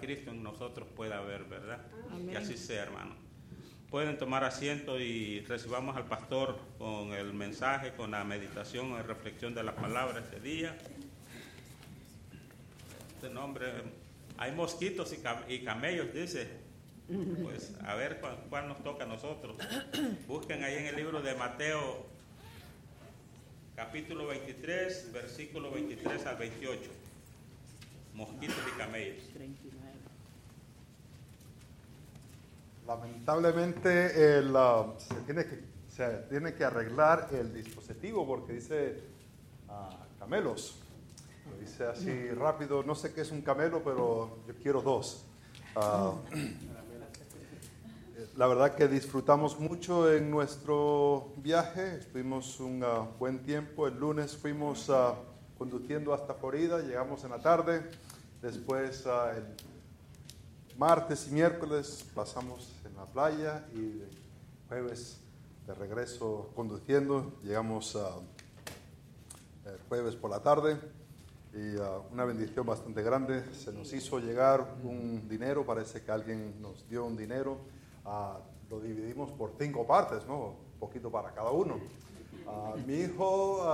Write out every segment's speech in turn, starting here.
Cristo en nosotros pueda ver, ¿verdad? Y así sea, hermano. Pueden tomar asiento y recibamos al pastor con el mensaje, con la meditación y reflexión de la palabra este día. Este nombre, hay mosquitos y, camellos, dice. Pues a ver cuál, cuál nos toca a nosotros. Busquen ahí en el libro de Mateo, capítulo 23, versículo 23 al 28. Mosquitos y camellos. Lamentablemente se, tiene que, se tiene que arreglar el dispositivo porque dice ah, camelos. Lo dice así rápido, no sé qué es un camelo, pero yo quiero dos. Ah, la verdad que disfrutamos mucho en nuestro viaje, estuvimos un ah, buen tiempo, el lunes fuimos conduciendo hasta Florida, llegamos en la tarde, después el martes y miércoles pasamos en la playa y jueves de regreso conduciendo. Llegamos a el jueves por la tarde y una bendición bastante grande. Se nos hizo llegar un dinero, parece que alguien nos dio un dinero. lo dividimos por cinco partes, ¿no? Un poquito para cada uno. mi hijo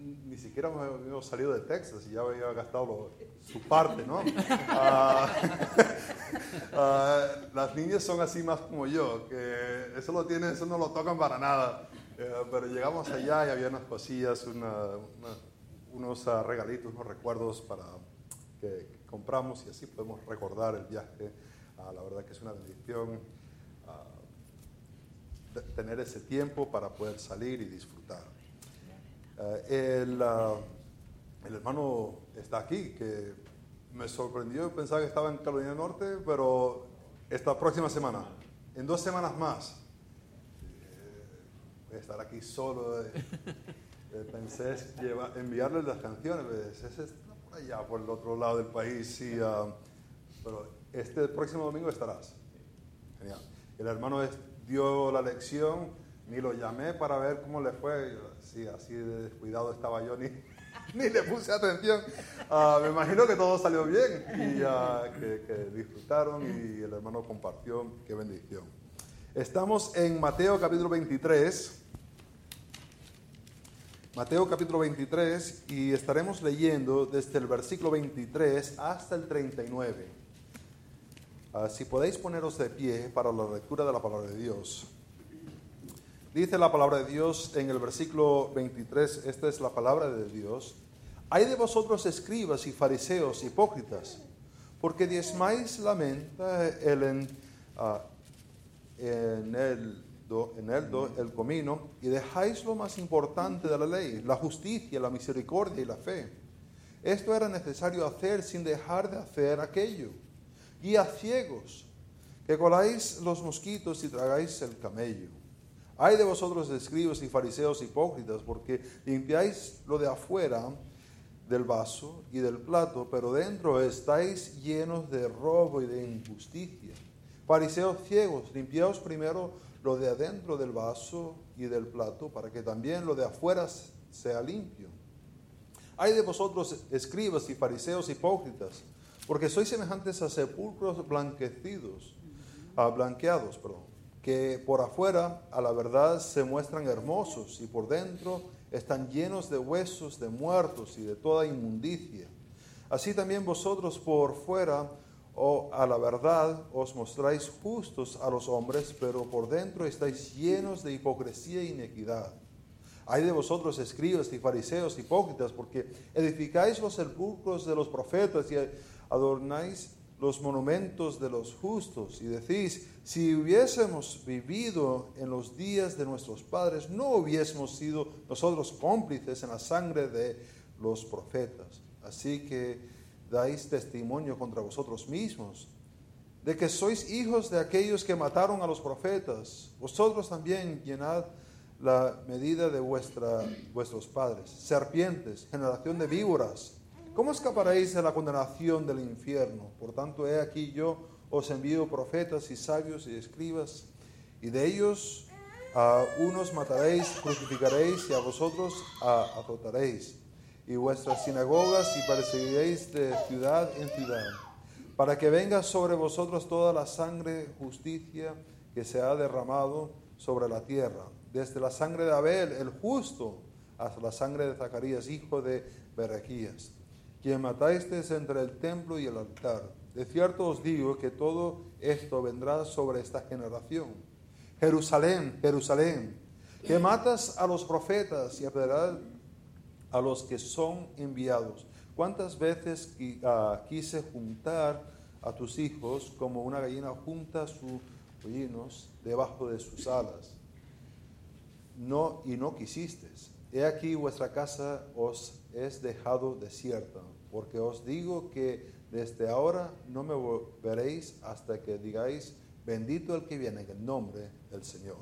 ni siquiera hemos salido de Texas y ya había gastado su parte, ¿no? Ah, ah, las niñas son así más como yo, que eso lo tienen, eso no lo tocan para nada. Eh, pero llegamos allá y había unas cosillas, unos ah, regalitos, unos recuerdos para que, compramos y así podemos recordar el viaje. la verdad que es una bendición tener ese tiempo para poder salir y disfrutar. Eh, el, el, hermano está aquí, que me sorprendió, pensaba que estaba en Carolina Norte, pero esta próxima semana, en dos semanas más, eh, voy a estar aquí solo. Eh, pensé enviarle las canciones, ese está por allá, por el otro lado del país, y, ah, pero este próximo domingo estarás. Genial. El hermano dio la lección, ni lo llamé para ver cómo le fue sí, así de descuidado estaba yo, ni, ni le puse atención. Ah, me imagino que todo salió bien y uh, que, disfrutaron y el hermano compartió. Qué bendición. Estamos en Mateo capítulo 23. Mateo capítulo 23 y estaremos leyendo desde el versículo 23 hasta el 39. Ah, si podéis poneros de pie para la lectura de la palabra de Dios. Dice la palabra de Dios en el versículo 23, esta es la palabra de Dios. Hay de vosotros escribas y fariseos hipócritas, porque diezmáis la menta, el en, ah, en el, en el, el comino, y dejáis lo más importante de la ley, la justicia, la misericordia y la fe. Esto era necesario hacer sin dejar de hacer aquello. Y a ciegos, que coláis los mosquitos y tragáis el camello. Hay de vosotros escribas y fariseos hipócritas, porque limpiáis lo de afuera del vaso y del plato, pero dentro estáis llenos de robo y de injusticia. Fariseos ciegos, limpiaos primero lo de adentro del vaso y del plato, para que también lo de afuera sea limpio. Hay de vosotros escribas y fariseos hipócritas, porque sois semejantes a sepulcros blanquecidos, a blanqueados, perdón que por afuera a la verdad se muestran hermosos y por dentro están llenos de huesos de muertos y de toda inmundicia. Así también vosotros por fuera o a la verdad os mostráis justos a los hombres, pero por dentro estáis llenos de hipocresía e inequidad. Hay de vosotros escribas y fariseos hipócritas, porque edificáis los sepulcros de los profetas y adornáis los monumentos de los justos y decís, si hubiésemos vivido en los días de nuestros padres, no hubiésemos sido nosotros cómplices en la sangre de los profetas. Así que dais testimonio contra vosotros mismos de que sois hijos de aquellos que mataron a los profetas. Vosotros también llenad la medida de vuestra, vuestros padres. Serpientes, generación de víboras ¿Cómo escaparéis de la condenación del infierno? Por tanto, he aquí yo os envío profetas y sabios y escribas, y de ellos a unos mataréis, crucificaréis, y a vosotros azotaréis, y vuestras sinagogas y perseguiréis de ciudad en ciudad, para que venga sobre vosotros toda la sangre, justicia que se ha derramado sobre la tierra, desde la sangre de Abel, el justo, hasta la sangre de Zacarías, hijo de Berequías, quien matasteis entre el templo y el altar. De cierto os digo que todo esto vendrá sobre esta generación. Jerusalén, Jerusalén, que matas a los profetas y a los que son enviados. ¿Cuántas veces ah, quise juntar a tus hijos como una gallina junta sus pollinos debajo de sus alas? No, y no quisiste. He aquí vuestra casa os es dejado desierta, porque os digo que desde ahora no me veréis hasta que digáis, bendito el que viene en el nombre del Señor.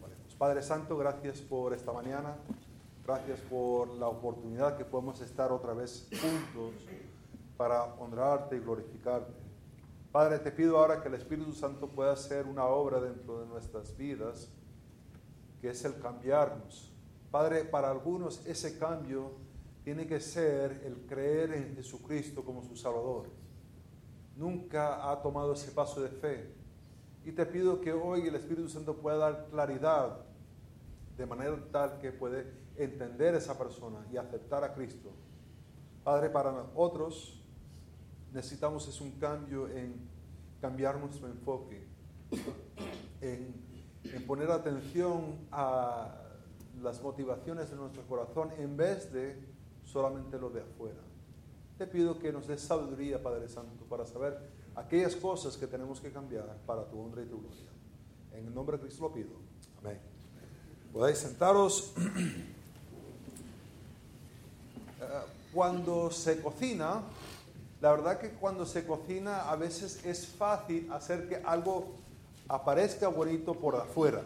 Pues, Padre Santo, gracias por esta mañana. Gracias por la oportunidad que podemos estar otra vez juntos para honrarte y glorificarte. Padre, te pido ahora que el Espíritu Santo pueda hacer una obra dentro de nuestras vidas, que es el cambiarnos. Padre, para algunos ese cambio tiene que ser el creer en Jesucristo como su Salvador. Nunca ha tomado ese paso de fe. Y te pido que hoy el Espíritu Santo pueda dar claridad de manera tal que puede entender esa persona y aceptar a Cristo. Padre, para nosotros necesitamos es un cambio en cambiar nuestro enfoque, en, en poner atención a las motivaciones de nuestro corazón en vez de solamente lo de afuera. Te pido que nos des sabiduría, Padre Santo, para saber aquellas cosas que tenemos que cambiar para tu honra y tu gloria. En el nombre de Cristo lo pido. Amén. Podéis sentaros. cuando se cocina, la verdad que cuando se cocina a veces es fácil hacer que algo aparezca bonito por afuera.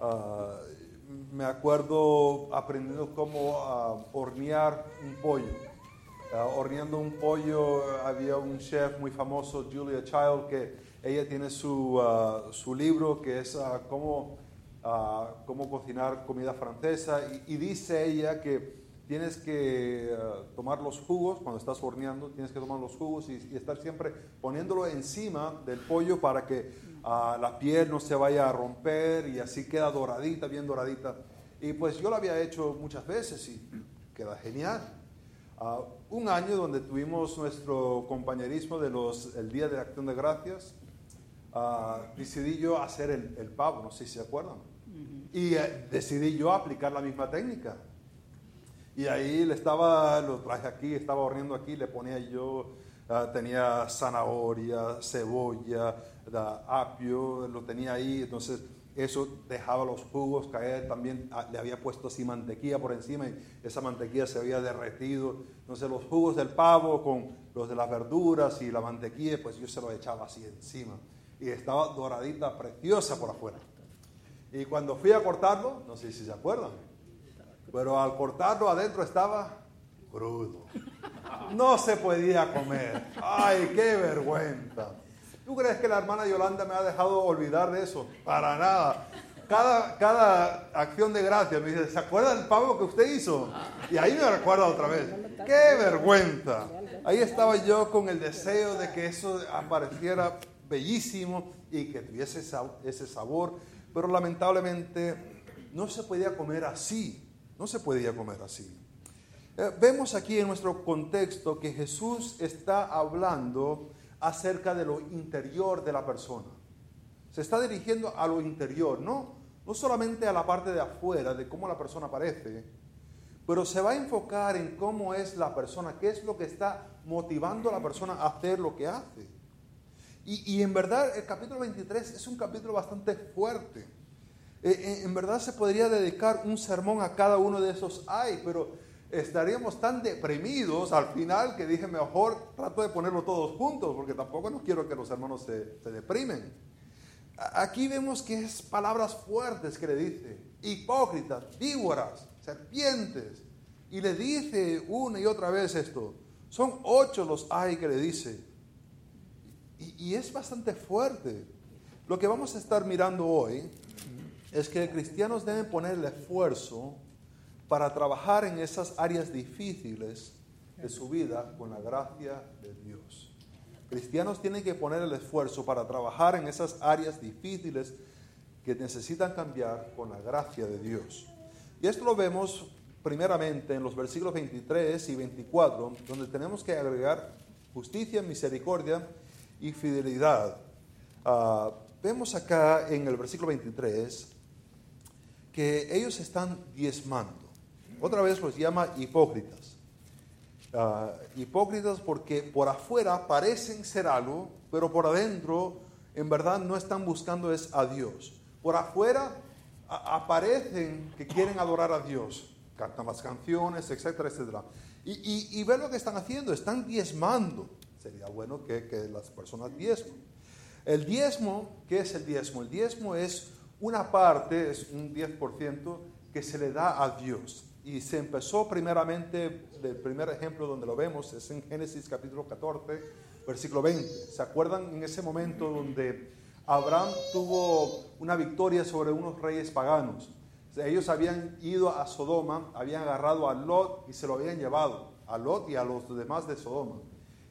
Ah, me acuerdo aprendiendo cómo ah, hornear un pollo. Uh, horneando un pollo había un chef muy famoso, Julia Child, que ella tiene su, su libro que es cómo, cómo cocinar comida francesa y, dice ella que tienes que tomar los jugos, cuando estás horneando, tienes que tomar los jugos y, estar siempre poniéndolo encima del pollo para que ah, la piel no se vaya a romper y así queda doradita, bien doradita. Y pues yo lo había hecho muchas veces y queda genial. Ah, un año donde tuvimos nuestro compañerismo de los, el Día de Acción de Gracias, ah, decidí yo hacer el, el, pavo, no sé si se acuerdan. Y eh, decidí yo aplicar la misma técnica. Y ahí le estaba, lo traje aquí, estaba horneando aquí, le ponía yo, ah, tenía zanahoria, cebolla, apio, lo tenía ahí, entonces eso dejaba los jugos caer, también ah, le había puesto así mantequilla por encima y esa mantequilla se había derretido. Entonces los jugos del pavo con los de las verduras y la mantequilla, pues yo se lo echaba así encima. Y estaba doradita, preciosa por afuera. Y cuando fui a cortarlo, no sé si se acuerdan, pero al cortarlo adentro estaba crudo. No se podía comer. Ay, qué vergüenza. ¿Tú crees que la hermana Yolanda me ha dejado olvidar de eso? Para nada. Cada, cada acción de gracia me dice, ¿se acuerda del pavo que usted hizo? Y ahí me recuerda otra vez. ¡Qué vergüenza! Ahí estaba yo con el deseo de que eso apareciera bellísimo y que tuviese ese sabor, pero lamentablemente no se podía comer así. No se podía comer así. Eh, vemos aquí en nuestro contexto que Jesús está hablando acerca de lo interior de la persona. Se está dirigiendo a lo interior, no, no solamente a la parte de afuera, de cómo la persona parece, pero se va a enfocar en cómo es la persona, qué es lo que está motivando a la persona a hacer lo que hace. Y, y en verdad el capítulo 23 es un capítulo bastante fuerte. Eh, eh, en verdad se podría dedicar un sermón a cada uno de esos ay, pero estaríamos tan deprimidos al final que dije mejor trato de ponerlo todos juntos porque tampoco no quiero que los hermanos se, se deprimen. Aquí vemos que es palabras fuertes que le dice, hipócritas, víboras, serpientes, y le dice una y otra vez esto. Son ocho los hay que le dice. Y, y es bastante fuerte. Lo que vamos a estar mirando hoy es que cristianos deben poner el esfuerzo para trabajar en esas áreas difíciles de su vida con la gracia de Dios. Cristianos tienen que poner el esfuerzo para trabajar en esas áreas difíciles que necesitan cambiar con la gracia de Dios. Y esto lo vemos primeramente en los versículos 23 y 24, donde tenemos que agregar justicia, misericordia y fidelidad. Ah, vemos acá en el versículo 23 que ellos están diezmando. Otra vez los llama hipócritas. Ah, hipócritas porque por afuera parecen ser algo, pero por adentro en verdad no están buscando es a Dios. Por afuera aparecen que quieren adorar a Dios, cantan las canciones, etcétera, etcétera. Y, y, y lo que están haciendo, están diezmando. Sería bueno que, que las personas diezmen. El diezmo, ¿qué es el diezmo? El diezmo es una parte, es un 10% que se le da a Dios. Y se empezó primeramente, el primer ejemplo donde lo vemos es en Génesis capítulo 14, versículo 20. ¿Se acuerdan en ese momento donde Abraham tuvo una victoria sobre unos reyes paganos. Ellos habían ido a Sodoma, habían agarrado a Lot y se lo habían llevado, a Lot y a los demás de Sodoma.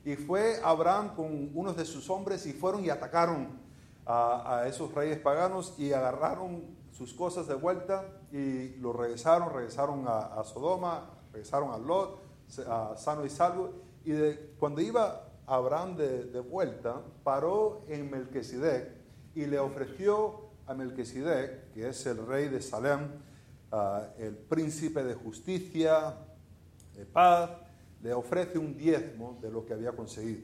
Y fue Abraham con unos de sus hombres y fueron y atacaron a, esos reyes paganos y agarraron sus cosas de vuelta y lo regresaron, regresaron a, Sodoma, regresaron a Lot, a sano y salvo. Y cuando iba Abraham de, vuelta, paró en Melquisedec y le ofreció a Melquisedec, que es el rey de Salem, ah, el príncipe de justicia, de paz, le ofrece un diezmo de lo que había conseguido.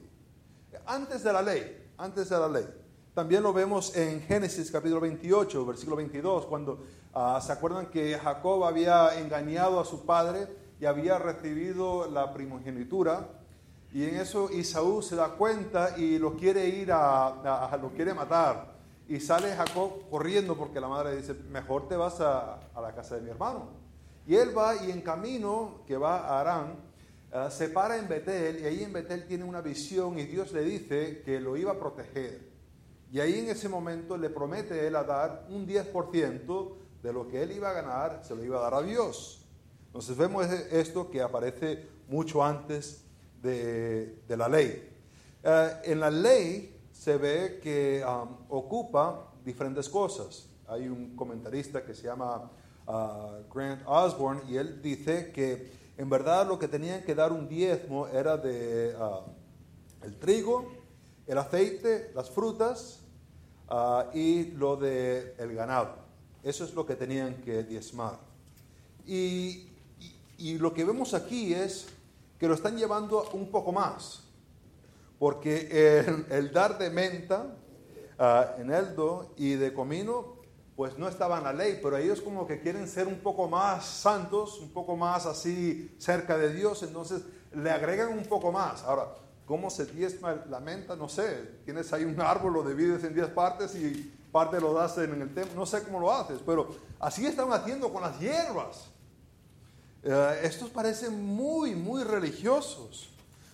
Antes de la ley, antes de la ley. También lo vemos en Génesis capítulo 28, versículo 22, cuando ah, se acuerdan que Jacob había engañado a su padre y había recibido la primogenitura. Y en eso Isaú se da cuenta y lo quiere ir a lo quiere matar. Y sale Jacob corriendo porque la madre dice, mejor te vas a, la casa de mi hermano. Y él va y en camino que va a Arán, eh, se para en Betel y ahí en Betel tiene una visión y Dios le dice que lo iba a proteger. Y ahí en ese momento le promete él a dar un 10% de lo que él iba a ganar, se lo iba a dar a Dios. Entonces vemos esto que aparece mucho antes de, la ley. Eh, en la ley se ve que um, ocupa diferentes cosas. Hay un comentarista que se llama uh, Grant Osborne y él dice que en verdad lo que tenían que dar un diezmo era de uh, el trigo, el aceite, las frutas uh, y lo de el ganado. Eso es lo que tenían que diezmar. y, y lo que vemos aquí es que lo están llevando un poco más porque el, dar de menta, uh, eneldo y de comino, pues no estaba en la ley, pero ellos como que quieren ser un poco más santos, un poco más así cerca de Dios, entonces le agregan un poco más. Ahora, ¿cómo se diezma la menta? No sé, tienes ahí un árbol, lo divides en 10 partes y parte lo das en el templo, no sé cómo lo haces, pero así están haciendo con las hierbas. Uh, estos parecen muy, muy religiosos.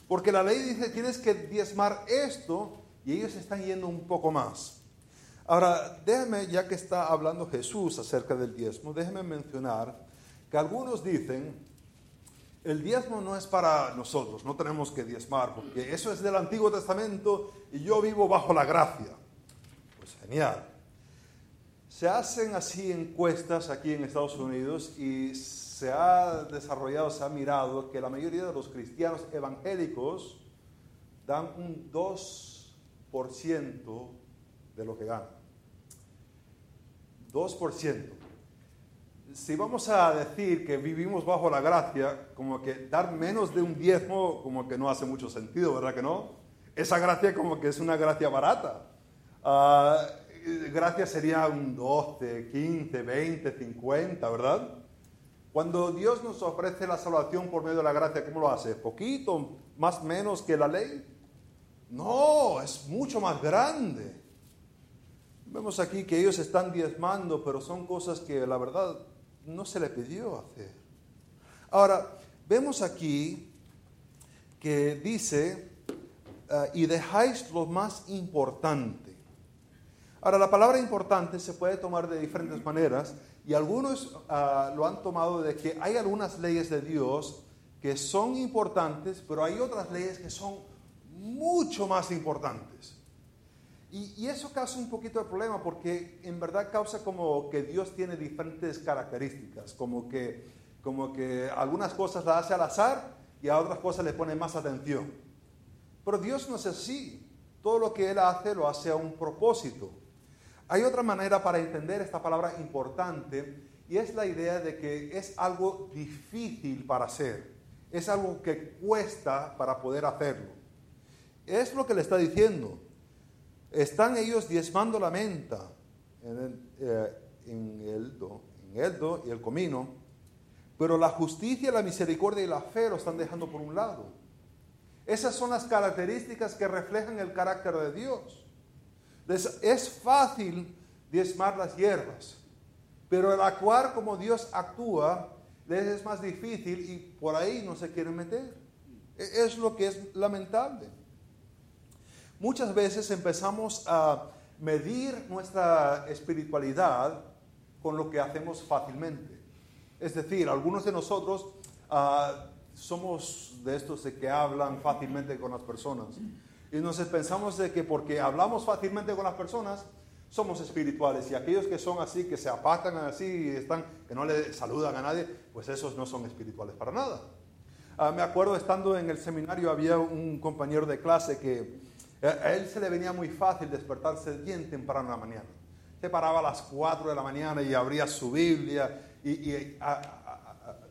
Porque la ley dice, tienes que diezmar esto y ellos están yendo un poco más. Ahora, déjame, ya que está hablando Jesús acerca del diezmo, déjeme mencionar que algunos dicen, el diezmo no es para nosotros, no tenemos que diezmar, porque eso es del Antiguo Testamento y yo vivo bajo la gracia. Pues genial. Se hacen así encuestas aquí en Estados De y se ha desarrollado, se ha mirado que la mayoría de los cristianos evangélicos dan un 2% de lo que ganan. 2%. Si vamos a decir que vivimos bajo la gracia, como que dar menos de un diezmo, como que no hace mucho sentido, ¿verdad que no? Esa gracia como que es una gracia barata. Uh, gracia sería un 12, 15, 20, 50, ¿verdad? Cuando Dios nos ofrece la salvación por medio de la gracia, ¿cómo lo hace? ¿Poquito, más menos que la ley? No, es mucho más grande. Vemos aquí que ellos están diezmando, pero son cosas que la verdad no se le pidió hacer. Ahora, vemos aquí que dice, ah, y dejáis lo más importante. Ahora, la palabra importante se puede tomar de diferentes maneras y algunos ah, lo han tomado de que hay algunas leyes de Dios que son importantes, pero hay otras leyes que son mucho más importantes. Y, eso causa un poquito de problema porque en verdad causa como que Dios tiene diferentes características, como que, como que algunas cosas las hace al azar y a otras cosas le pone más atención. Pero Dios no es así. Todo lo que Él hace lo hace a un propósito. Hay otra manera para entender esta palabra importante y es la idea de que es algo difícil para hacer. Es algo que cuesta para poder hacerlo. Es lo que le está diciendo. Están ellos diezmando la menta en el, eh, en el do y el comino, pero la justicia, la misericordia y la fe lo están dejando por un lado. Esas son las características que reflejan el carácter de Dios. Es fácil diezmar las hierbas, pero el actuar como Dios actúa les es más difícil y por ahí no se quieren meter. E, es lo que es lamentable. Muchas veces empezamos a medir nuestra espiritualidad con lo que hacemos fácilmente. Es decir, algunos de nosotros ah, somos de estos de que hablan fácilmente con las personas. Y entonces pensamos de que porque hablamos fácilmente con las personas, somos espirituales. Y aquellos que son así, que se apartan así y están, que no le saludan a nadie, pues esos no son espirituales para nada. Ah, me acuerdo estando en el seminario, había un compañero de clase que a él se le venía muy fácil despertarse bien temprano en la mañana. Se paraba a las 4 de la mañana y abría su Biblia y,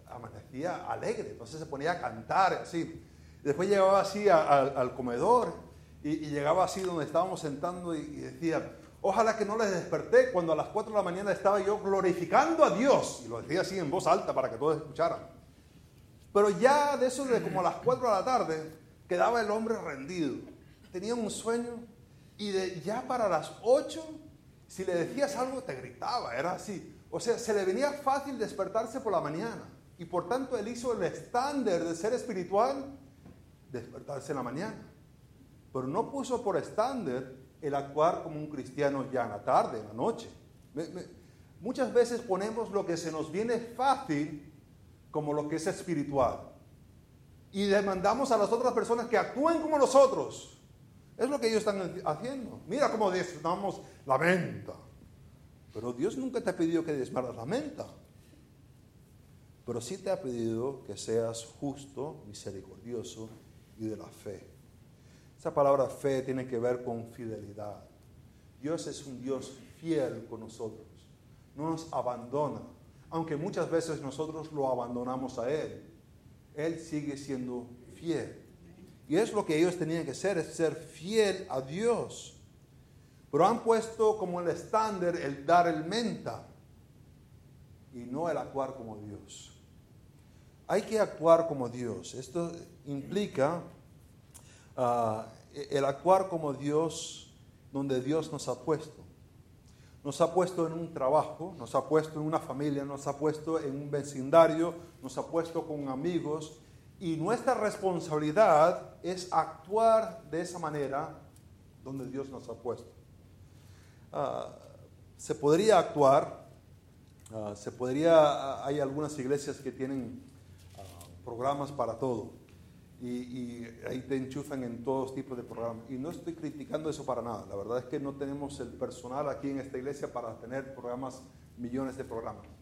amanecía alegre. Entonces se ponía a cantar así. Después llegaba así al comedor y, llegaba así donde estábamos sentando y, decía, ojalá que no les desperté cuando a las 4 de la mañana estaba yo glorificando a Dios. Y lo decía así en voz alta para que todos escucharan. Pero ya de eso de como a las 4 de la tarde quedaba el hombre rendido tenía un sueño y de, ya para las 8, si le decías algo, te gritaba, era así. O sea, se le venía fácil despertarse por la mañana. Y por tanto, él hizo el estándar de ser espiritual, despertarse en la mañana. Pero no puso por estándar el actuar como un cristiano ya en la tarde, en la noche. muchas veces ponemos lo que se nos viene fácil como lo que es espiritual. Y demandamos a las otras personas que actúen como nosotros. Es lo que ellos están haciendo. Mira cómo disfrutamos la menta. Pero Dios nunca te ha pedido que desmaras la menta. Pero sí te ha pedido que seas justo, misericordioso y de la fe. Esa palabra fe tiene que ver con fidelidad. Dios es un Dios fiel con nosotros. No nos abandona. Aunque muchas veces nosotros lo abandonamos a Él. Él sigue siendo fiel. Y es lo que ellos tenían que ser, es ser fiel a Dios. Pero han puesto como el estándar el dar el menta y no el actuar como Dios. Hay que actuar como Dios. Esto implica ah, el actuar como Dios donde Dios nos ha puesto. Nos ha puesto en un trabajo, nos ha puesto en una familia, nos ha puesto en un vecindario, nos ha puesto con amigos, y nuestra responsabilidad es actuar de esa manera donde Dios nos ha puesto. Ah, se podría actuar, ah, se podría, ah, hay algunas iglesias que tienen programas para todo y, y, ahí te enchufan en todos tipos de programas. Y no estoy criticando eso para nada, la verdad es que no tenemos el personal aquí en esta iglesia para tener programas, millones de programas.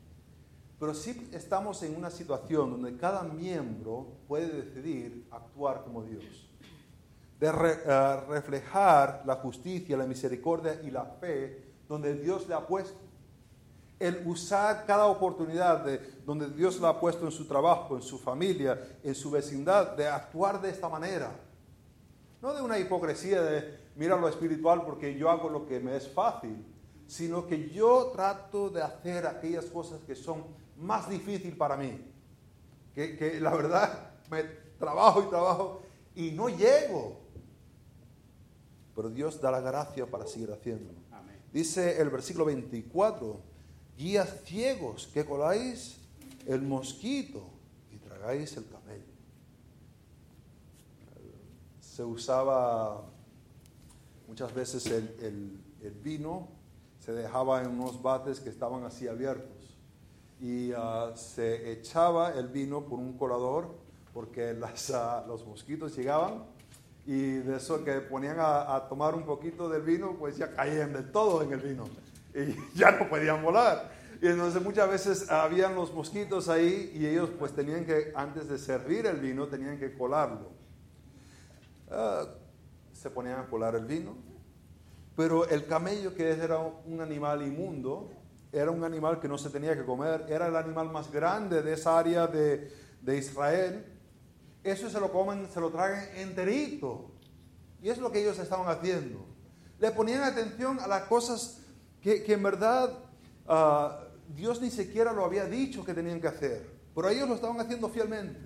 Pero sí estamos en una situación donde cada miembro puede decidir actuar como Dios, de eh, reflejar la justicia, la misericordia y la fe donde Dios le ha puesto. El usar cada oportunidad de, donde Dios la ha puesto en su trabajo, en su familia, en su vecindad, de actuar de esta manera. No de una hipocresía de mira lo espiritual porque yo hago lo que me es fácil, sino que yo trato de hacer aquellas cosas que son más difícil para mí. Que, la verdad me trabajo y trabajo y no llego. Pero Dios da la gracia para seguir haciendo. Dice el versículo 24, guías ciegos que coláis el mosquito y tragáis el camello. Se usaba muchas veces el, el vino, se dejaba en unos bates que estaban así abiertos y ah, se echaba el vino por un colador porque ah, los mosquitos llegaban y de eso que ponían a, tomar un poquito del vino, pues ya caían de todo en el vino y ya no podían volar. Y entonces muchas veces habían los mosquitos ahí y ellos pues tenían que, antes de servir el vino, tenían que colarlo. Ah, se ponían a colar el vino, pero el camello, que era un animal inmundo, era un animal que no se tenía que comer, era el animal más grande de esa área de, de Israel, eso se lo comen, se lo tragan enterito. Y es lo que ellos estaban haciendo. Le ponían atención a las cosas que, en verdad ah, Dios ni siquiera lo había dicho que tenían que hacer. Pero ellos lo estaban haciendo fielmente.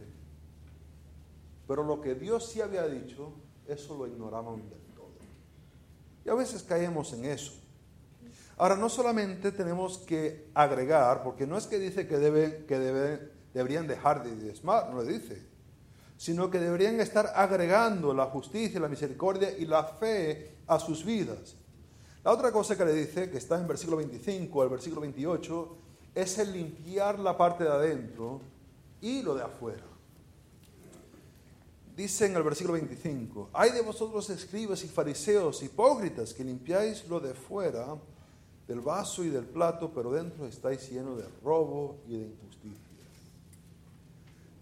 Pero lo que Dios sí había dicho, eso lo ignoraban del todo. Y a veces caemos en eso. Ahora, no solamente tenemos que agregar, porque no es que dice que, deben, que deben, deberían dejar de diezmar, no le dice sino que deberían estar agregando la justicia, la misericordia y la fe a sus vidas. La otra cosa que le dice, que está en versículo 25 al versículo 28, es el limpiar la parte de adentro y lo de afuera. Dice en el versículo 25, hay de vosotros escribas y fariseos hipócritas que limpiáis lo de fuera del vaso y del plato, pero dentro estáis llenos de robo y de injusticia.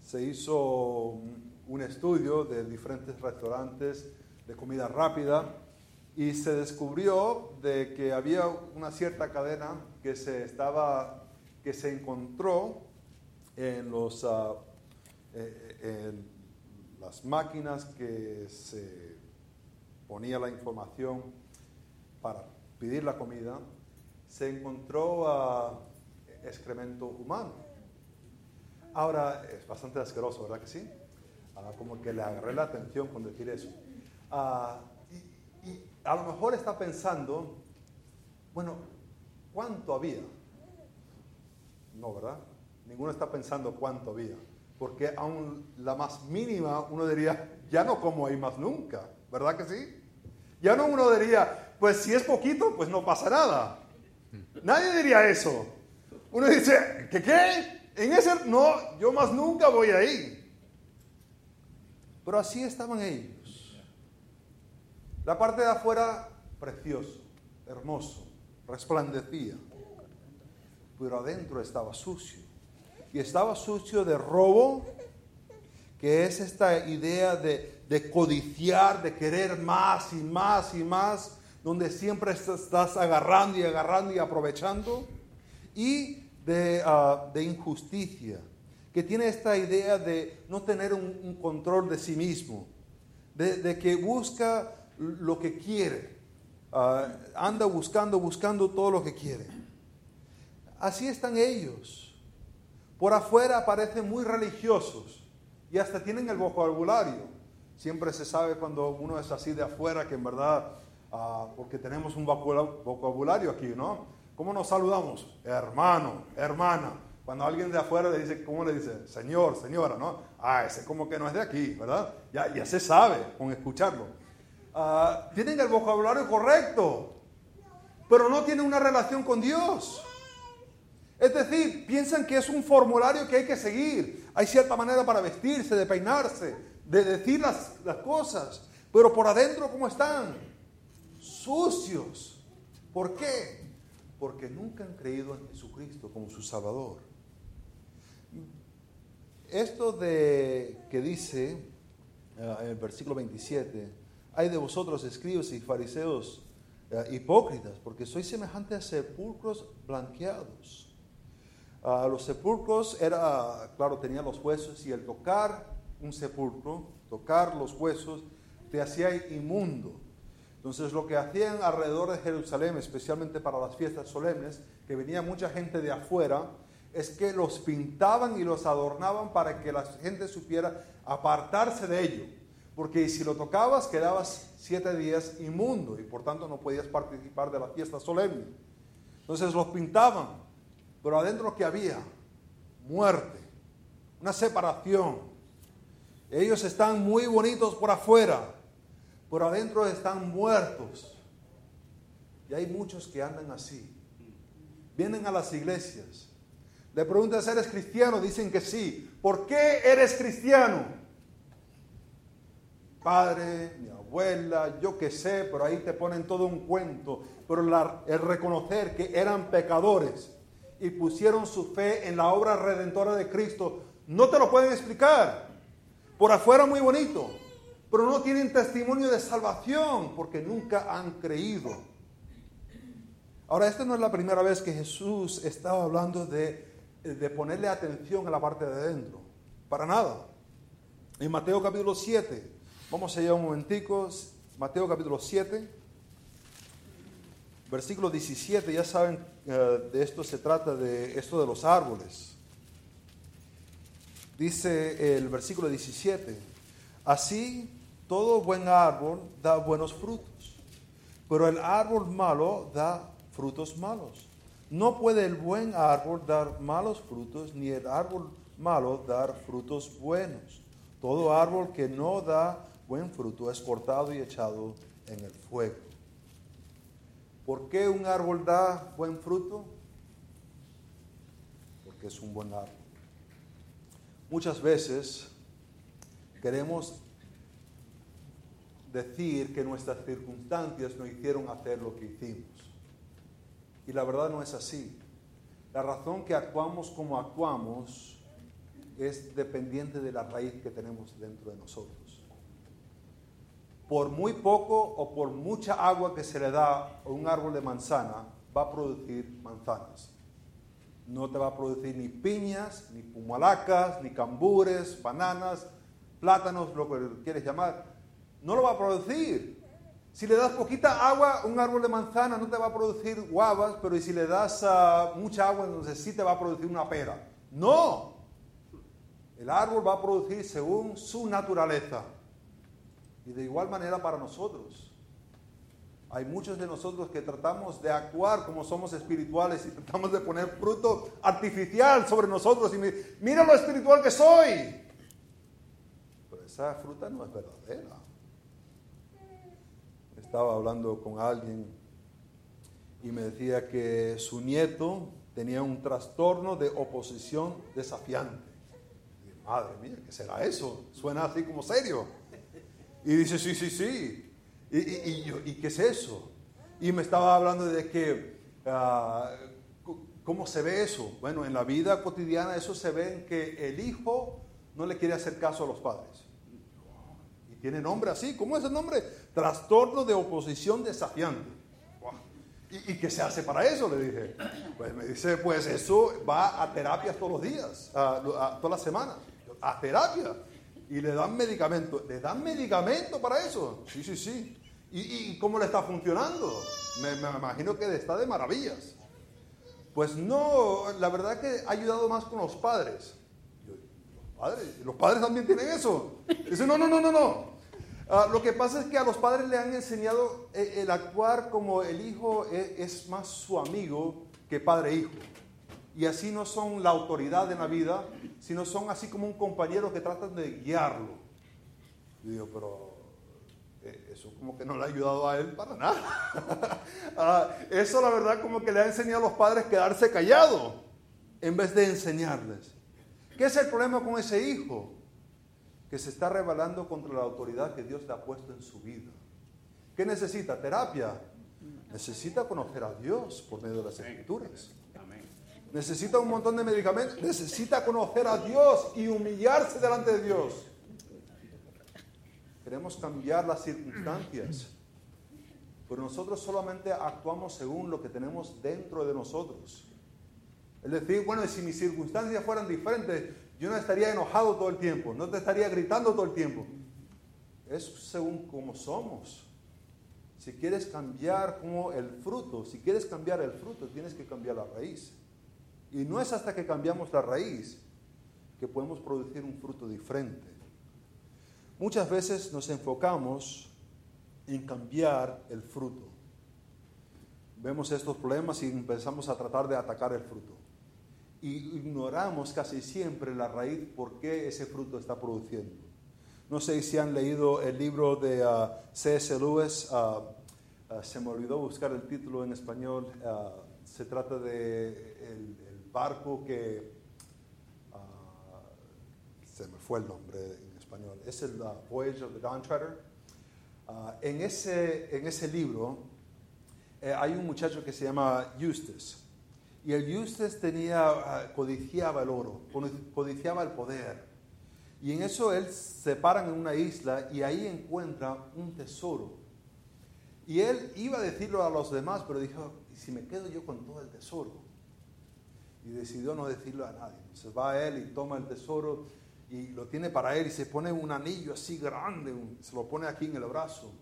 Se hizo un estudio de diferentes restaurantes de comida rápida y se descubrió de que había una cierta cadena que se estaba que se encontró en los ah, eh, las máquinas que se ponía la información para pedir la comida se encontró excremento humano ahora es bastante asqueroso verdad que sí Ah, como que le agarré la atención con decir eso. Ah, y, a lo mejor está pensando, bueno, ¿cuánto había? No, ¿verdad? Ninguno está pensando cuánto había. Porque aún la más mínima uno diría, ya no como hay más nunca, ¿verdad que sí? Ya no uno diría, pues si es poquito, pues no pasa nada. Nadie diría eso. Uno dice, ¿qué qué? En ese, no, yo más nunca voy ahí. Pero así estaban ellos. La parte de afuera, precioso, hermoso, resplandecía. Pero adentro estaba sucio. Y estaba sucio de robo, que es esta idea de, codiciar, de querer más y más y más, donde siempre estás agarrando y agarrando y aprovechando. Y de, ah, de injusticia que tiene esta idea de no tener un, control de sí mismo, de, que busca lo que quiere, ah, anda buscando, buscando todo lo que quiere. Así están ellos. Por afuera parecen muy religiosos y hasta tienen el vocabulario. Siempre se sabe cuando uno es así de afuera que en verdad, ah, porque tenemos un vocabulario aquí, ¿no? ¿Cómo nos saludamos? Hermano, hermana. Cuando alguien de afuera le dice, ¿cómo le dice? Señor, señora, ¿no? Ah, ese como que no es de aquí, ¿verdad? Ya, ya se sabe con escucharlo. Ah, tienen el vocabulario correcto, pero no tienen una relación con Dios. Es decir, piensan que es un formulario que hay que seguir. Hay cierta manera para vestirse, de peinarse, de decir las, las cosas. Pero por adentro, ¿cómo están? Sucios. ¿Por qué? Porque nunca han creído en Jesucristo como su Salvador. Esto de que dice eh, en el versículo 27, hay de vosotros escribas y fariseos eh, hipócritas, porque sois semejantes a sepulcros blanqueados. Ah, los sepulcros era, claro, tenían los huesos y el tocar un sepulcro, tocar los huesos, te hacía inmundo. Entonces lo que hacían alrededor de Jerusalén, especialmente para las fiestas solemnes, que venía mucha gente de afuera, es que los pintaban y los adornaban para que la gente supiera apartarse de ello. Porque si lo tocabas quedabas siete días inmundo y por tanto no podías participar de la fiesta solemne. Entonces los pintaban, pero adentro que había muerte, una separación. Ellos están muy bonitos por afuera, pero adentro están muertos. Y hay muchos que andan así. Vienen a las iglesias, le preguntas, ¿eres cristiano? Dicen que sí. ¿Por qué eres cristiano? padre, mi abuela, yo qué sé, pero ahí te ponen todo un cuento. Pero el reconocer que eran pecadores y pusieron su fe en la obra redentora de Cristo, no te lo pueden explicar. Por afuera muy bonito, pero no tienen testimonio de salvación porque nunca han creído. Ahora, esta no es la primera vez que Jesús estaba hablando de, de ponerle atención a la parte de adentro. Para nada. En Mateo capítulo 7, vamos allá un momentico, Mateo capítulo 7, versículo 17, ya saben, eh, de esto se trata, de esto de los árboles. Dice el versículo 17, así todo buen árbol da buenos frutos, pero el árbol malo da frutos malos. No puede el buen árbol dar malos frutos, ni el árbol malo dar frutos buenos. Todo árbol que no da buen fruto es cortado y echado en el fuego. ¿Por qué un árbol da buen fruto? Porque es un buen árbol. Muchas veces queremos decir que nuestras circunstancias nos hicieron hacer lo que hicimos. Y la verdad no es así. La razón que actuamos como actuamos es dependiente de la raíz que tenemos dentro de nosotros. Por muy poco o por mucha agua que se le da a un árbol de manzana, va a producir manzanas. No te va a producir ni piñas, ni pumalacas, ni cambures, bananas, plátanos, lo que quieres llamar. No lo va a producir. Si le das poquita agua, un árbol de manzana no te va a producir guavas, pero si le das ah, mucha agua, entonces sí te va a producir una pera. No, el árbol va a producir según su naturaleza. Y de igual manera para nosotros. Hay muchos de nosotros que tratamos de actuar como somos espirituales y tratamos de poner fruto artificial sobre nosotros y mira lo espiritual que soy. Pero esa fruta no es verdadera. Estaba hablando con alguien y me decía que su nieto tenía un trastorno de oposición desafiante madre mía, ¿qué será eso? Suena así como serio. Y dice, sí, sí, sí. ¿Y, y, qué es eso? Y me estaba hablando de que, ah, ¿cómo se ve eso? Bueno, en la vida cotidiana eso se ve en que el hijo no le quiere hacer caso a los padres. Tiene nombre así, ¿cómo es el nombre? Trastorno de oposición desafiante. ¿Y, qué se hace para eso? Le dije. Pues me dice, pues eso va a terapias todos los días, a, a, todas las semanas a terapia y le dan medicamento. ¿Le dan medicamento para eso? Sí, sí, sí. ¿Y, cómo le está funcionando? Me, imagino que está de maravillas. Pues no, la verdad que ha ayudado más con los padres. Los padres, también tienen eso. Dice, no, no, no, no, no. Ah, lo que pasa es que a los padres le han enseñado el, eh, el actuar como el hijo es, es más su amigo que padre-hijo y así no son la autoridad en la vida, sino son así como un compañero que tratan de guiarlo. Y digo, pero eh, eso como que no le ha ayudado a él para nada. Ah, eso la verdad como que le ha enseñado a los padres quedarse callado en vez de enseñarles. ¿Qué es el problema con ese hijo? Que se está rebelando contra la autoridad que Dios le ha puesto en su vida. ¿Qué necesita? Terapia. Necesita conocer a Dios por medio de las escrituras necesita un montón de medicamentos, necesita conocer a Dios y humillarse delante de Dios. Queremos cambiar las circunstancias, pero nosotros solamente actuamos según lo que tenemos dentro de nosotros. Es decir, bueno, si mis circunstancias fueran diferentes, yo no estaría enojado todo el tiempo, no te estaría gritando todo el tiempo. Es según cómo somos. Si quieres cambiar como el fruto, si quieres cambiar el fruto, tienes que cambiar la raíz. Y no es hasta que cambiamos la raíz que podemos producir un fruto diferente. Muchas veces nos enfocamos en cambiar el fruto. Vemos estos problemas y empezamos a tratar de atacar el fruto. Y ignoramos casi siempre la raíz por qué ese fruto está produciendo. No sé si han leído el libro de uh, C.S. Lewis. Uh, uh, se me olvidó buscar el título en español. se trata de barco que, ah, se me fue el nombre en español. Es el Voyage of the Dawn Treader. En, ese, en ese libro eh, hay un muchacho que se llama Eustace. Y el Eustace tenía, uh, codiciaba el oro, codiciaba el poder. Y en eso él se para en una isla y ahí encuentra un tesoro. Y él iba a decirlo a los demás, pero dijo, ¿y si me quedo yo con todo el tesoro? y decidió no decirlo a nadie. Se va a él y toma el tesoro y lo tiene para él y se pone un anillo así grande, se lo pone aquí en el brazo.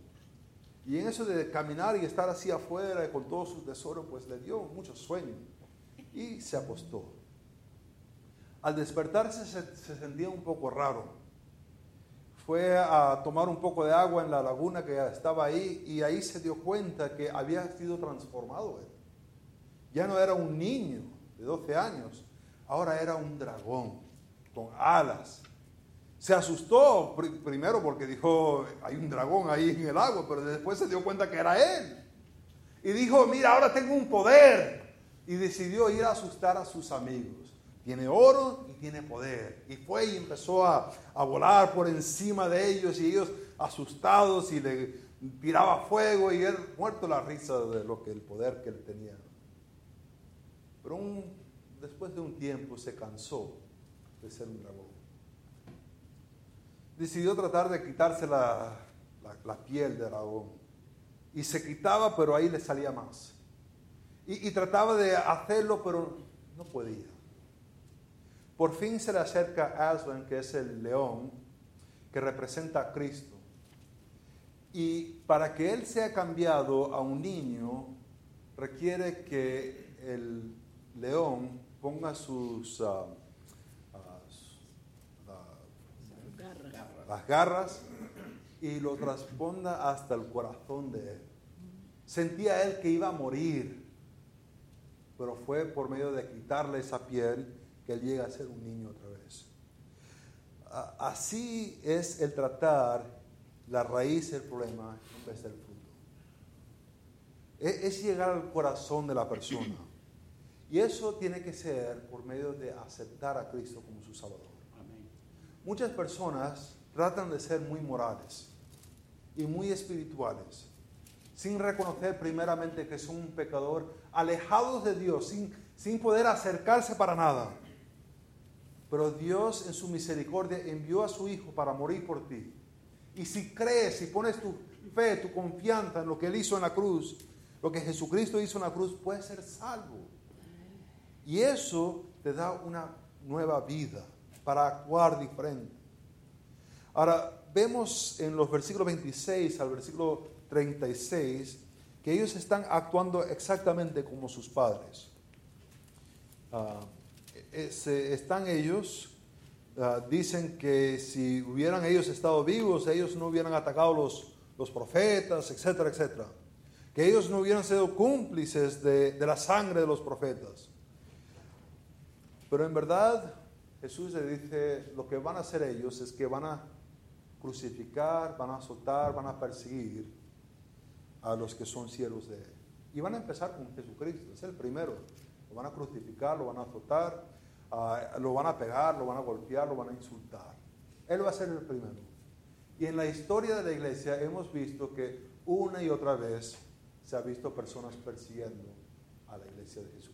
Y en eso de caminar y estar así afuera con todo su tesoro, pues le dio mucho sueño y se acostó. Al despertarse se, se sentía un poco raro. Fue a tomar un poco de agua en la laguna que estaba ahí y ahí se dio cuenta que había sido transformado él. Ya no era un niño, de 12 años, ahora era un dragón con alas. Se asustó primero porque dijo, hay un dragón ahí en el agua, pero después se dio cuenta que era él. Y dijo, mira, ahora tengo un poder. Y decidió ir a asustar a sus amigos. Tiene oro y tiene poder. Y fue y empezó a, a volar por encima de ellos y ellos asustados y le tiraba fuego y él muerto la risa de lo que el poder que él tenía. Pero después de un tiempo se cansó de ser un dragón. Decidió tratar de quitarse la, piel de dragón. Y se quitaba, pero ahí le salía más. Y, trataba de hacerlo, pero no podía. Por fin se le acerca Aslan, que es el león, que representa a Cristo. Y para que él sea cambiado a un niño, requiere que el león ponga sus, uh, las garras y lo transponda hasta el corazón de él. Sentía él que iba a morir, pero fue por medio de quitarle esa piel que él llega a ser un niño otra vez. Así es el tratar la raíz del problema en vez del fruto. E-, es llegar al corazón de la persona. Y eso tiene que ser por medio de aceptar a Cristo como su Salvador. Muchas personas tratan de ser muy morales y muy espirituales, sin reconocer primeramente que son un pecador, alejados de Dios, sin, sin poder acercarse para nada. Pero Dios en su misericordia envió a su Hijo para morir por ti. Y si crees, si pones tu fe, tu confianza en lo que Él hizo en la cruz, lo que Jesucristo hizo en la cruz, puedes ser salvo. Y eso te da una nueva vida para actuar diferente. Ahora, vemos en los versículos 26 al versículo 36 que ellos están actuando exactamente como sus padres. Ah, están ellos, ah, dicen que si hubieran ellos estado vivos, ellos no hubieran atacado los, los profetas, etcétera, etcétera. Que ellos no hubieran sido cómplices de, de la sangre de los profetas. Pero en verdad Jesús le dice, lo que van a hacer ellos es que van a crucificar, van a azotar, van a perseguir a los que son siervos de Él. Y van a empezar con Jesucristo, es el primero. Lo van a crucificar, lo van a azotar, ah, lo van a pegar, lo van a golpear, lo van a insultar. Él va a ser el primero. Y en la historia de la iglesia hemos visto que una y otra vez se ha visto personas persiguiendo a la iglesia de Jesús.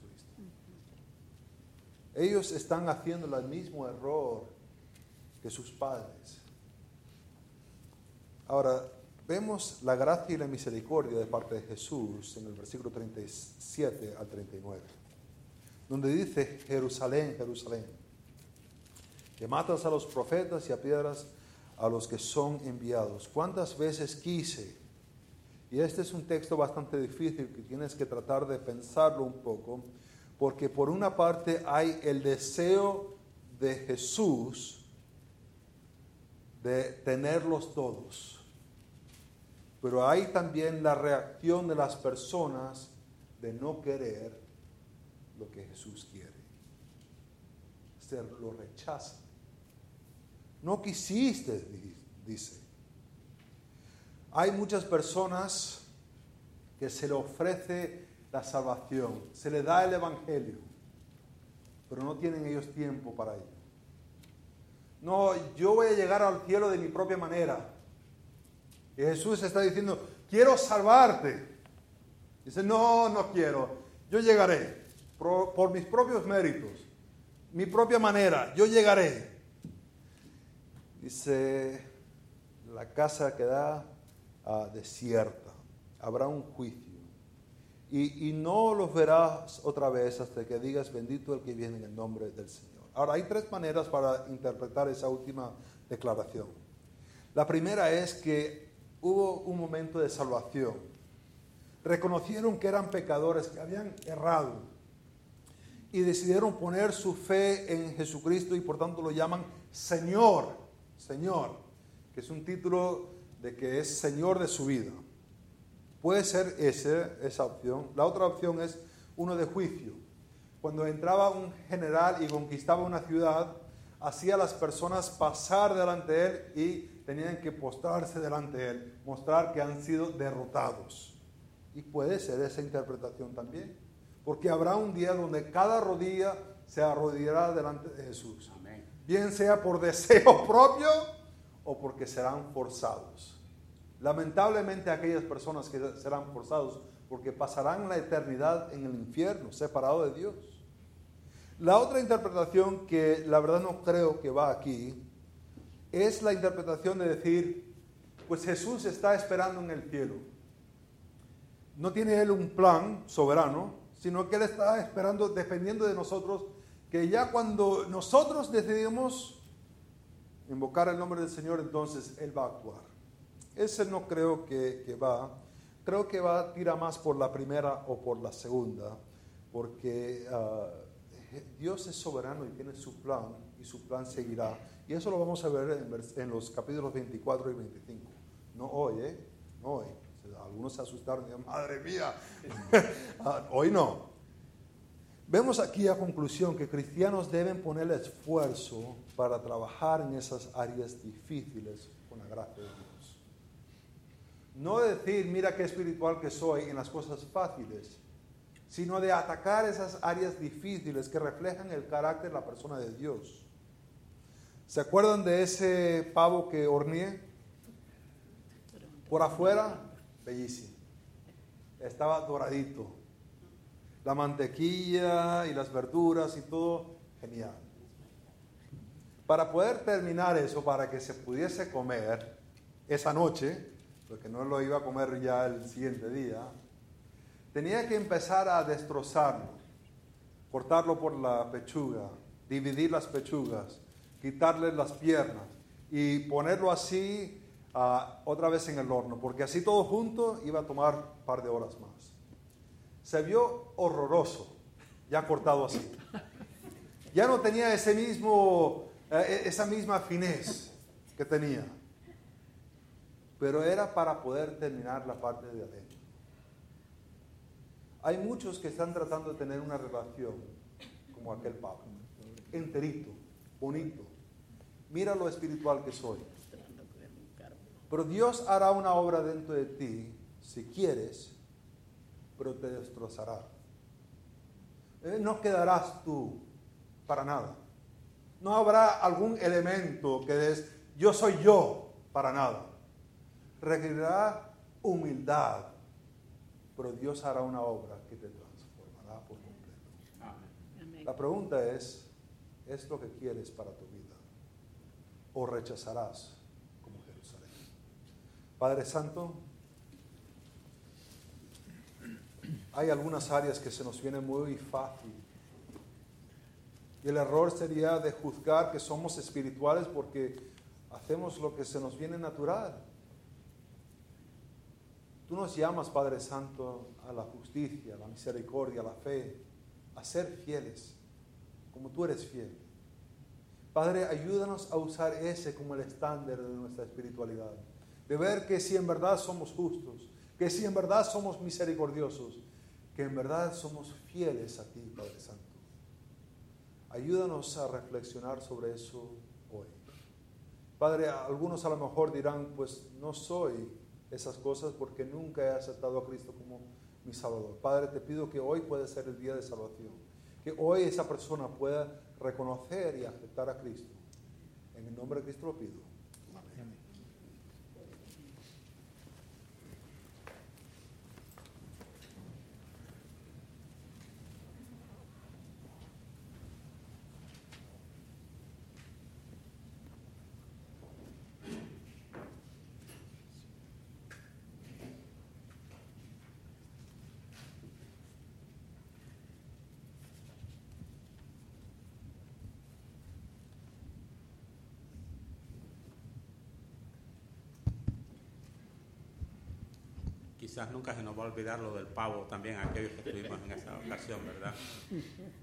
Ellos están haciendo el mismo error que sus padres. Ahora, vemos la gracia y la misericordia de parte de Jesús en el versículo 37 al 39, donde dice, Jerusalén, Jerusalén, que matas a los profetas y a piedras a los que son enviados. ¿Cuántas veces quise? Y este es un texto bastante difícil que tienes que tratar de pensarlo un poco porque por una parte hay el deseo de Jesús de tenerlos todos, pero hay también la reacción de las personas de no querer lo que Jesús quiere. Se lo rechaza. No quisiste, dice. Hay muchas personas que se le ofrece la salvación, se le da el Evangelio, pero no tienen ellos tiempo para ello. No, yo voy a llegar al cielo de mi propia manera. Y Jesús está diciendo, quiero salvarte. Dice, no, no quiero. Yo llegaré por, mis propios méritos, mi propia manera. Yo llegaré. Dice, la casa queda uh, desierta. Habrá un juicio. Y, y, no los verás otra vez hasta que digas, bendito el que viene en el nombre del Señor. Ahora, hay tres maneras para interpretar esa última declaración. La primera es que hubo un momento de salvación. Reconocieron que eran pecadores, que habían errado. Y decidieron poner su fe en Jesucristo y por tanto lo llaman Señor, Señor, que es un título de que es Señor de su vida. Puede ser ese, esa opción. La otra opción es uno de juicio. Cuando entraba un general y conquistaba una ciudad, hacía a las personas pasar delante de él y tenían que postrarse delante de él, mostrar que han sido derrotados. Y puede ser esa interpretación también, porque habrá un día donde cada rodilla se arrodillará delante de Jesús. Bien sea por deseo propio o porque serán forzados. Lamentablemente aquellas personas que serán forzados porque pasarán la eternidad en el infierno, separado de Dios. La otra interpretación que la verdad no creo que va aquí es la interpretación de decir, pues Jesús está esperando en el cielo. No tiene Él un plan soberano, sino que Él está esperando, dependiendo de nosotros, que ya cuando nosotros decidimos invocar el nombre del Señor, entonces Él va a actuar. Ese no creo que, va. Creo que va a tirar más por la primera o por la segunda, porque ah, Dios es soberano y tiene su plan y su plan seguirá. Y eso lo vamos a ver en, los capítulos 24 y 25. No hoy, ¿eh? No hoy. Algunos se asustaron y dijeron, madre mía, ah, hoy no. Vemos aquí a conclusión que cristianos deben poner el esfuerzo para trabajar en esas áreas difíciles con la gracia de Dios. No decir, mira qué espiritual que soy en las cosas fáciles, sino de atacar esas áreas difíciles que reflejan el carácter de la persona de Dios. ¿Se acuerdan de ese pavo que horneé? Por afuera, bellísimo. Estaba doradito. La mantequilla y las verduras y todo, genial. Para poder terminar eso, para que se pudiese comer esa noche, porque no lo iba a comer ya el siguiente día, tenía que empezar a destrozarlo, cortarlo por la pechuga, dividir las pechugas, quitarle las piernas y ponerlo así uh, otra vez en el horno, porque así todo junto iba a tomar un par de horas más. Se vio horroroso, ya cortado así. Ya no tenía ese mismo, eh, esa misma finez que tenía pero era para poder terminar la parte de adentro. Hay muchos que están tratando de tener una relación como aquel Pablo, enterito, bonito. Mira lo espiritual que soy. Pero Dios hará una obra dentro de ti, si quieres, pero te destrozará. Eh, no quedarás tú para nada. No habrá algún elemento que es yo soy yo para nada requerirá humildad, pero Dios hará una obra que te transformará por completo. La pregunta es, ¿es lo que quieres para tu vida? ¿O rechazarás como Jerusalén? Padre Santo, hay algunas áreas que se nos vienen muy fácil. Y el error sería de juzgar que somos espirituales porque hacemos lo que se nos viene natural. Tú nos llamas, Padre Santo, a la justicia, a la misericordia, a la fe, a ser fieles, como tú eres fiel. Padre, ayúdanos a usar ese como el estándar de nuestra espiritualidad. De ver que si en verdad somos justos, que si en verdad somos misericordiosos, que en verdad somos fieles a ti, Padre Santo. Ayúdanos a reflexionar sobre eso hoy. Padre, algunos a lo mejor dirán, pues no soy esas cosas porque nunca he aceptado a Cristo como mi Salvador. Padre, te pido que hoy pueda ser el día de salvación, que hoy esa persona pueda reconocer y aceptar a Cristo En el nombre de Cristo lo pido. Quizás nunca se nos va a olvidar lo del pavo también, aquellos que estuvimos en esa ocasión, ¿verdad?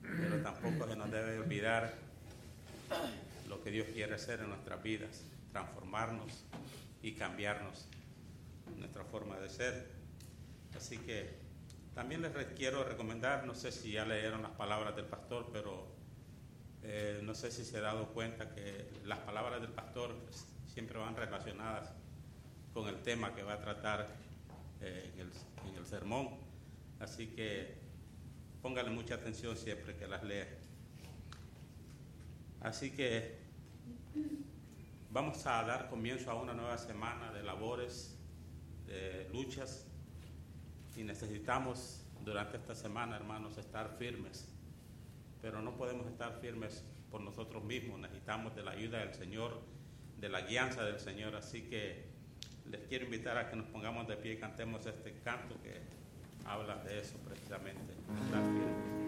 Pero tampoco se nos debe olvidar lo que Dios quiere hacer en nuestras vidas, transformarnos y cambiarnos nuestra forma de ser. Así que también les quiero recomendar, no sé si ya leyeron las palabras del pastor, pero eh, no sé si se ha dado cuenta que las palabras del pastor siempre van relacionadas con el tema que va a tratar eh, en, el, sermón. Así que póngale mucha atención siempre que las lea. Así que vamos a dar comienzo a una nueva semana de labores, de luchas, y necesitamos durante esta semana, hermanos, estar firmes. Pero no podemos estar firmes por nosotros mismos, necesitamos de la ayuda del Señor, de la guianza del Señor. Así que les quiero invitar a que nos pongamos de pie y cantemos este canto que habla de eso precisamente.